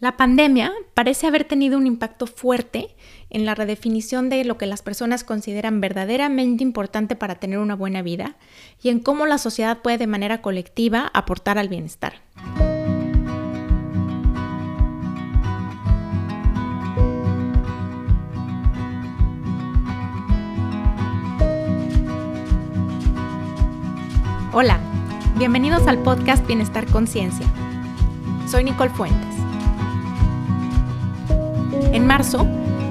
La pandemia parece haber tenido un impacto fuerte en la redefinición de lo que las personas consideran verdaderamente importante para tener una buena vida y en cómo la sociedad puede de manera colectiva aportar al bienestar. Hola, bienvenidos al podcast Bienestar Conciencia. Soy Nicole Fuentes. En marzo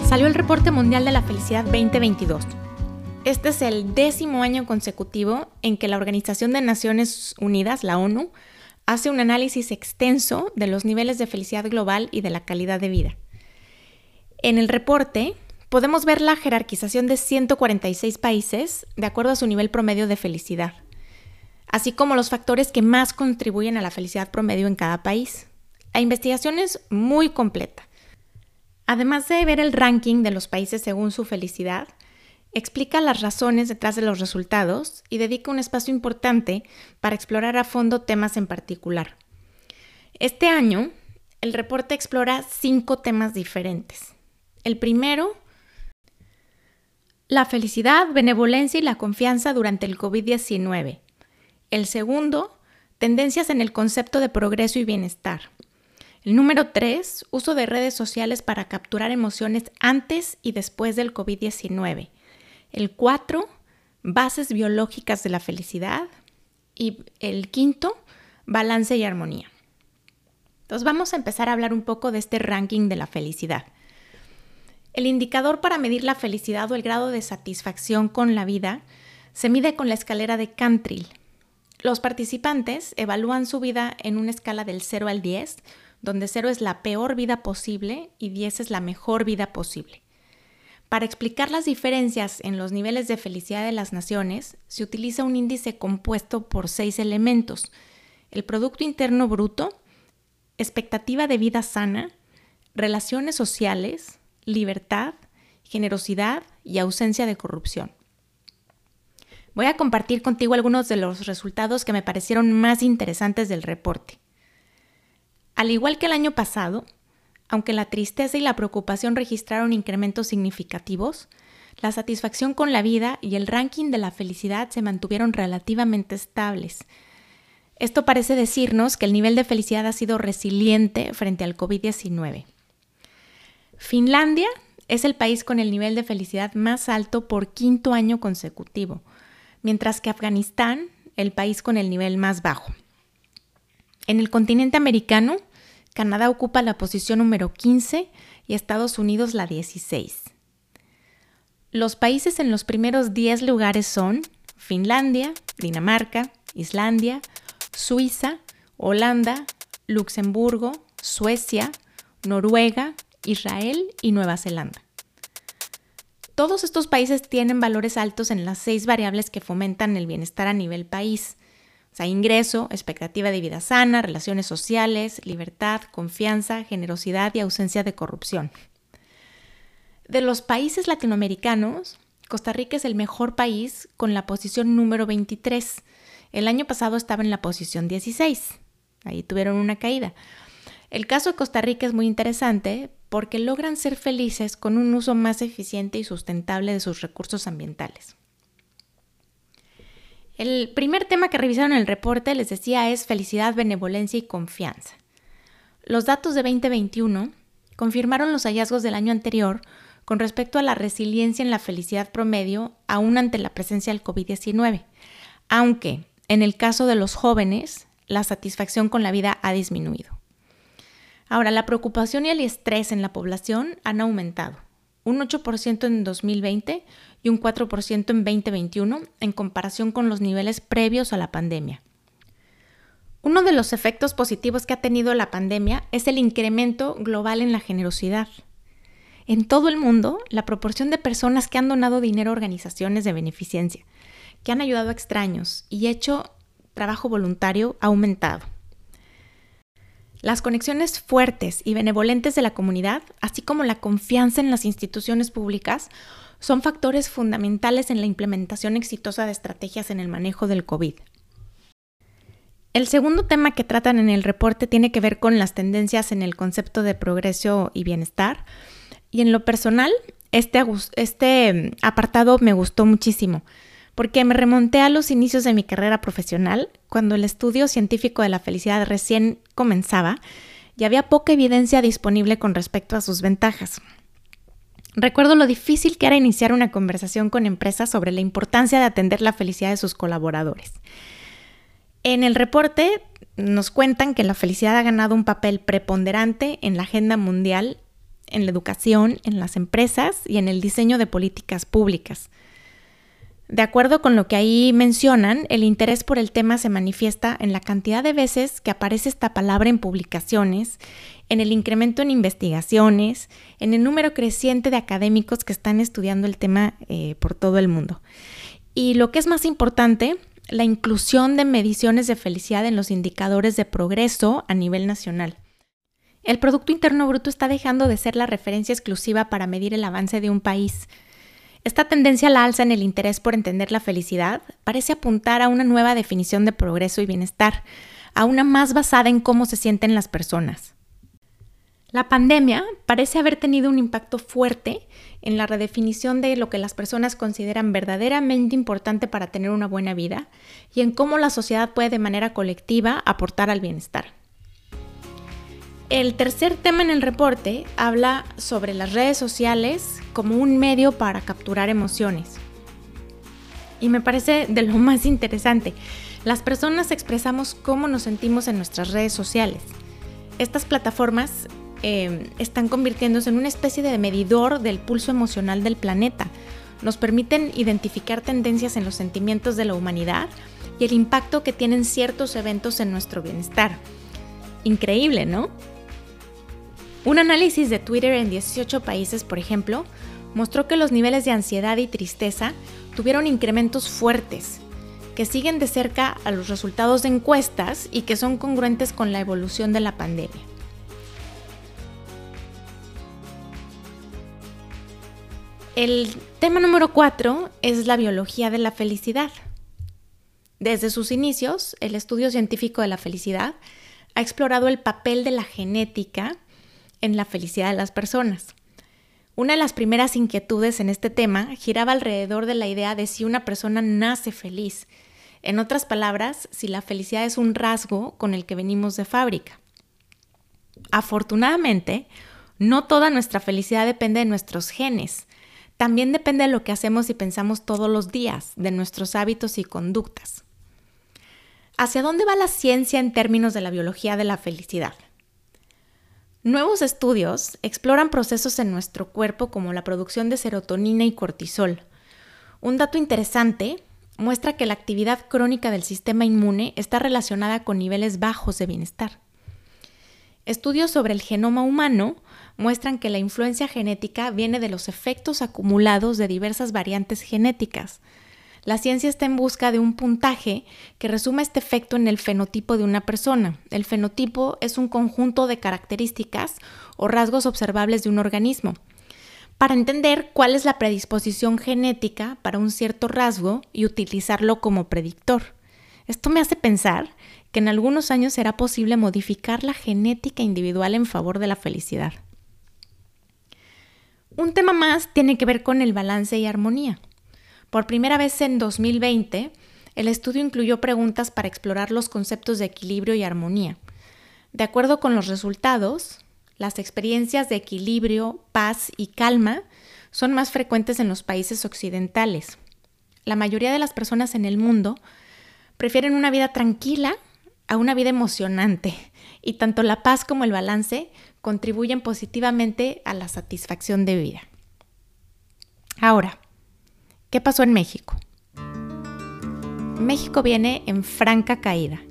salió el Reporte Mundial de la Felicidad 2022. Este es el décimo año consecutivo en que la Organización de Naciones Unidas, la ONU, hace un análisis extenso de los niveles de felicidad global y de la calidad de vida. En el reporte podemos ver la jerarquización de 146 países de acuerdo a su nivel promedio de felicidad, así como los factores que más contribuyen a la felicidad promedio en cada país. La investigación es muy completa Además de ver el ranking de los países según su felicidad, explica las razones detrás de los resultados y dedica un espacio importante para explorar a fondo temas en particular. Este año, el reporte explora cinco temas diferentes. El primero, la felicidad, benevolencia y la confianza durante el COVID-19. El segundo, tendencias en el concepto de progreso y bienestar. El número 3, uso de redes sociales para capturar emociones antes y después del COVID-19. El 4, bases biológicas de la felicidad. Y el quinto, balance y armonía. Entonces vamos a empezar a hablar un poco de este ranking de la felicidad. El indicador para medir la felicidad o el grado de satisfacción con la vida se mide con la escalera de Cantril. Los participantes evalúan su vida en una escala del 0 al 10 donde 0 es la peor vida posible y 10 es la mejor vida posible. Para explicar las diferencias en los niveles de felicidad de las naciones, se utiliza un índice compuesto por seis elementos. El Producto Interno Bruto, expectativa de vida sana, relaciones sociales, libertad, generosidad y ausencia de corrupción. Voy a compartir contigo algunos de los resultados que me parecieron más interesantes del reporte. Al igual que el año pasado, aunque la tristeza y la preocupación registraron incrementos significativos, la satisfacción con la vida y el ranking de la felicidad se mantuvieron relativamente estables. Esto parece decirnos que el nivel de felicidad ha sido resiliente frente al COVID-19. Finlandia es el país con el nivel de felicidad más alto por quinto año consecutivo, mientras que Afganistán, el país con el nivel más bajo. En el continente americano, Canadá ocupa la posición número 15 y Estados Unidos la 16. Los países en los primeros 10 lugares son Finlandia, Dinamarca, Islandia, Suiza, Holanda, Luxemburgo, Suecia, Noruega, Israel y Nueva Zelanda. Todos estos países tienen valores altos en las seis variables que fomentan el bienestar a nivel país, ingreso, expectativa de vida sana, relaciones sociales, libertad, confianza, generosidad y ausencia de corrupción. De los países latinoamericanos, Costa Rica es el mejor país con la posición número 23. El año pasado estaba en la posición 16. Ahí tuvieron una caída. El caso de Costa Rica es muy interesante porque logran ser felices con un uso más eficiente y sustentable de sus recursos ambientales. El primer tema que revisaron en el reporte, les decía, es felicidad, benevolencia y confianza. Los datos de 2021 confirmaron los hallazgos del año anterior con respecto a la resiliencia en la felicidad promedio aún ante la presencia del COVID-19, aunque en el caso de los jóvenes la satisfacción con la vida ha disminuido. Ahora, la preocupación y el estrés en la población han aumentado, un 8% en 2020 y un 4% en 2021 en comparación con los niveles previos a la pandemia. Uno de los efectos positivos que ha tenido la pandemia es el incremento global en la generosidad. En todo el mundo, la proporción de personas que han donado dinero a organizaciones de beneficencia, que han ayudado a extraños y hecho trabajo voluntario ha aumentado. Las conexiones fuertes y benevolentes de la comunidad, así como la confianza en las instituciones públicas, son factores fundamentales en la implementación exitosa de estrategias en el manejo del COVID. El segundo tema que tratan en el reporte tiene que ver con las tendencias en el concepto de progreso y bienestar. Y en lo personal, este, este apartado me gustó muchísimo porque me remonté a los inicios de mi carrera profesional, cuando el estudio científico de la felicidad recién comenzaba y había poca evidencia disponible con respecto a sus ventajas. Recuerdo lo difícil que era iniciar una conversación con empresas sobre la importancia de atender la felicidad de sus colaboradores. En el reporte nos cuentan que la felicidad ha ganado un papel preponderante en la agenda mundial, en la educación, en las empresas y en el diseño de políticas públicas. De acuerdo con lo que ahí mencionan, el interés por el tema se manifiesta en la cantidad de veces que aparece esta palabra en publicaciones, en el incremento en investigaciones, en el número creciente de académicos que están estudiando el tema eh, por todo el mundo. Y lo que es más importante, la inclusión de mediciones de felicidad en los indicadores de progreso a nivel nacional. El Producto Interno Bruto está dejando de ser la referencia exclusiva para medir el avance de un país. Esta tendencia a la alza en el interés por entender la felicidad parece apuntar a una nueva definición de progreso y bienestar, a una más basada en cómo se sienten las personas. La pandemia parece haber tenido un impacto fuerte en la redefinición de lo que las personas consideran verdaderamente importante para tener una buena vida y en cómo la sociedad puede de manera colectiva aportar al bienestar. El tercer tema en el reporte habla sobre las redes sociales como un medio para capturar emociones. Y me parece de lo más interesante. Las personas expresamos cómo nos sentimos en nuestras redes sociales. Estas plataformas Em, están convirtiéndose en una especie de medidor del pulso emocional del planeta. Nos permiten identificar tendencias en los sentimientos de la humanidad y el impacto que tienen ciertos eventos en nuestro bienestar. Increíble, ¿no? Un análisis de Twitter en 18 países, por ejemplo, mostró que los niveles de ansiedad y tristeza tuvieron incrementos fuertes, que siguen de cerca a los resultados de encuestas y que son congruentes con la evolución de la pandemia. El tema número cuatro es la biología de la felicidad. Desde sus inicios, el estudio científico de la felicidad ha explorado el papel de la genética en la felicidad de las personas. Una de las primeras inquietudes en este tema giraba alrededor de la idea de si una persona nace feliz. En otras palabras, si la felicidad es un rasgo con el que venimos de fábrica. Afortunadamente, no toda nuestra felicidad depende de nuestros genes también depende de lo que hacemos y pensamos todos los días, de nuestros hábitos y conductas. ¿Hacia dónde va la ciencia en términos de la biología de la felicidad? Nuevos estudios exploran procesos en nuestro cuerpo como la producción de serotonina y cortisol. Un dato interesante muestra que la actividad crónica del sistema inmune está relacionada con niveles bajos de bienestar. Estudios sobre el genoma humano muestran que la influencia genética viene de los efectos acumulados de diversas variantes genéticas. La ciencia está en busca de un puntaje que resuma este efecto en el fenotipo de una persona. El fenotipo es un conjunto de características o rasgos observables de un organismo. Para entender cuál es la predisposición genética para un cierto rasgo y utilizarlo como predictor. Esto me hace pensar que en algunos años será posible modificar la genética individual en favor de la felicidad. Un tema más tiene que ver con el balance y armonía. Por primera vez en 2020, el estudio incluyó preguntas para explorar los conceptos de equilibrio y armonía. De acuerdo con los resultados, las experiencias de equilibrio, paz y calma son más frecuentes en los países occidentales. La mayoría de las personas en el mundo prefieren una vida tranquila a una vida emocionante y tanto la paz como el balance contribuyen positivamente a la satisfacción de vida. Ahora, ¿qué pasó en México? México viene en franca caída.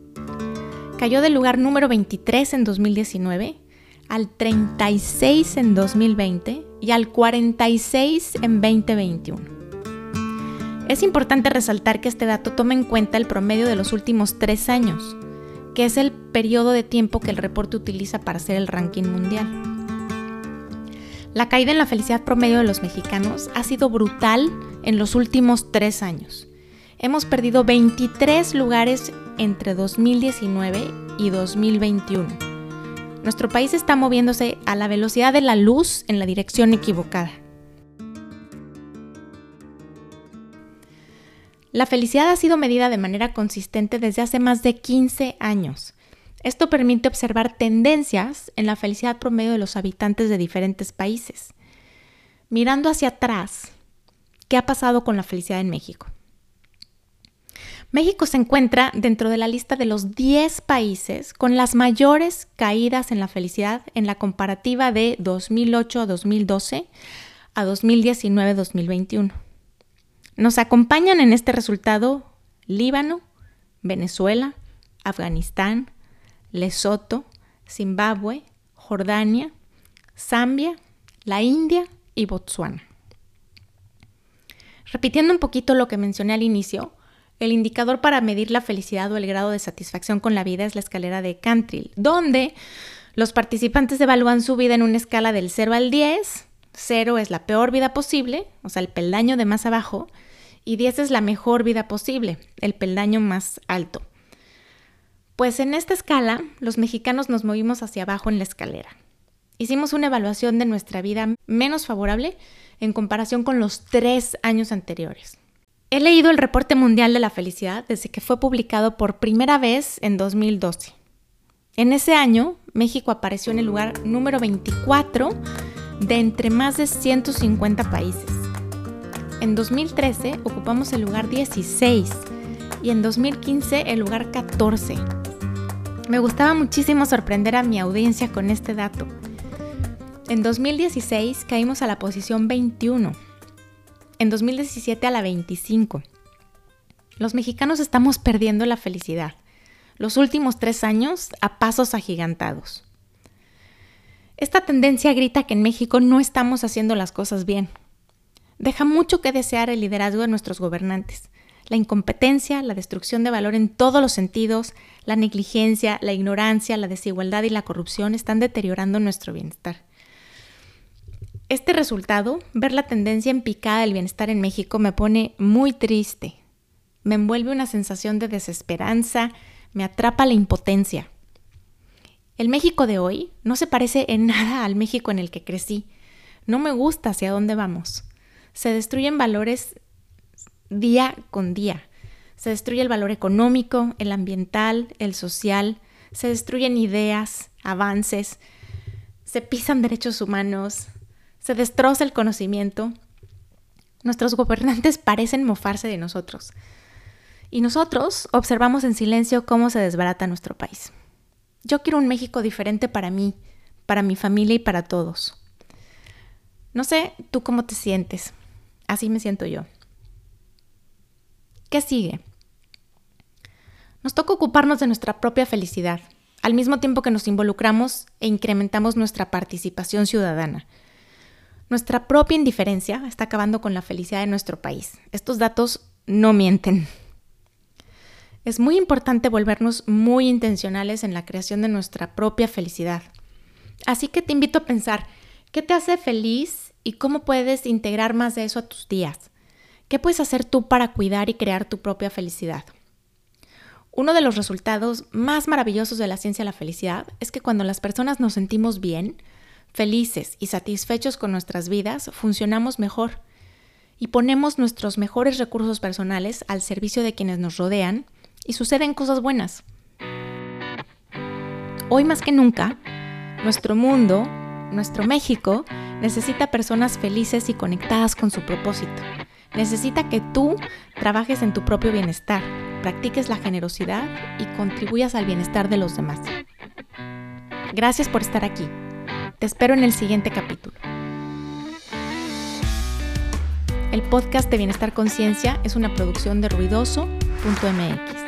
Cayó del lugar número 23 en 2019 al 36 en 2020 y al 46 en 2021. Es importante resaltar que este dato toma en cuenta el promedio de los últimos tres años, que es el periodo de tiempo que el reporte utiliza para hacer el ranking mundial. La caída en la felicidad promedio de los mexicanos ha sido brutal en los últimos tres años. Hemos perdido 23 lugares entre 2019 y 2021. Nuestro país está moviéndose a la velocidad de la luz en la dirección equivocada. La felicidad ha sido medida de manera consistente desde hace más de 15 años. Esto permite observar tendencias en la felicidad promedio de los habitantes de diferentes países. Mirando hacia atrás, ¿qué ha pasado con la felicidad en México? México se encuentra dentro de la lista de los 10 países con las mayores caídas en la felicidad en la comparativa de 2008 a 2012 a 2019 2021. Nos acompañan en este resultado Líbano, Venezuela, Afganistán, Lesoto, Zimbabue, Jordania, Zambia, la India y Botsuana. Repitiendo un poquito lo que mencioné al inicio, el indicador para medir la felicidad o el grado de satisfacción con la vida es la escalera de Cantril, donde los participantes evalúan su vida en una escala del 0 al 10. 0 es la peor vida posible, o sea, el peldaño de más abajo, y 10 es la mejor vida posible, el peldaño más alto. Pues en esta escala, los mexicanos nos movimos hacia abajo en la escalera. Hicimos una evaluación de nuestra vida menos favorable en comparación con los tres años anteriores. He leído el Reporte Mundial de la Felicidad desde que fue publicado por primera vez en 2012. En ese año, México apareció en el lugar número 24 de entre más de 150 países. En 2013 ocupamos el lugar 16 y en 2015 el lugar 14. Me gustaba muchísimo sorprender a mi audiencia con este dato. En 2016 caímos a la posición 21 en 2017 a la 25. Los mexicanos estamos perdiendo la felicidad. Los últimos tres años a pasos agigantados. Esta tendencia grita que en México no estamos haciendo las cosas bien. Deja mucho que desear el liderazgo de nuestros gobernantes. La incompetencia, la destrucción de valor en todos los sentidos, la negligencia, la ignorancia, la desigualdad y la corrupción están deteriorando nuestro bienestar. Este resultado, ver la tendencia en picada del bienestar en México, me pone muy triste. Me envuelve una sensación de desesperanza, me atrapa la impotencia. El México de hoy no se parece en nada al México en el que crecí. No me gusta hacia dónde vamos. Se destruyen valores día con día. Se destruye el valor económico, el ambiental, el social. Se destruyen ideas, avances. Se pisan derechos humanos se destroza el conocimiento, nuestros gobernantes parecen mofarse de nosotros. Y nosotros observamos en silencio cómo se desbarata nuestro país. Yo quiero un México diferente para mí, para mi familia y para todos. No sé tú cómo te sientes. Así me siento yo. ¿Qué sigue? Nos toca ocuparnos de nuestra propia felicidad, al mismo tiempo que nos involucramos e incrementamos nuestra participación ciudadana. Nuestra propia indiferencia está acabando con la felicidad de nuestro país. Estos datos no mienten. Es muy importante volvernos muy intencionales en la creación de nuestra propia felicidad. Así que te invito a pensar, ¿qué te hace feliz y cómo puedes integrar más de eso a tus días? ¿Qué puedes hacer tú para cuidar y crear tu propia felicidad? Uno de los resultados más maravillosos de la ciencia de la felicidad es que cuando las personas nos sentimos bien, felices y satisfechos con nuestras vidas, funcionamos mejor y ponemos nuestros mejores recursos personales al servicio de quienes nos rodean y suceden cosas buenas. Hoy más que nunca, nuestro mundo, nuestro México, necesita personas felices y conectadas con su propósito. Necesita que tú trabajes en tu propio bienestar, practiques la generosidad y contribuyas al bienestar de los demás. Gracias por estar aquí. Te espero en el siguiente capítulo. El podcast de Bienestar Conciencia es una producción de ruidoso.mx.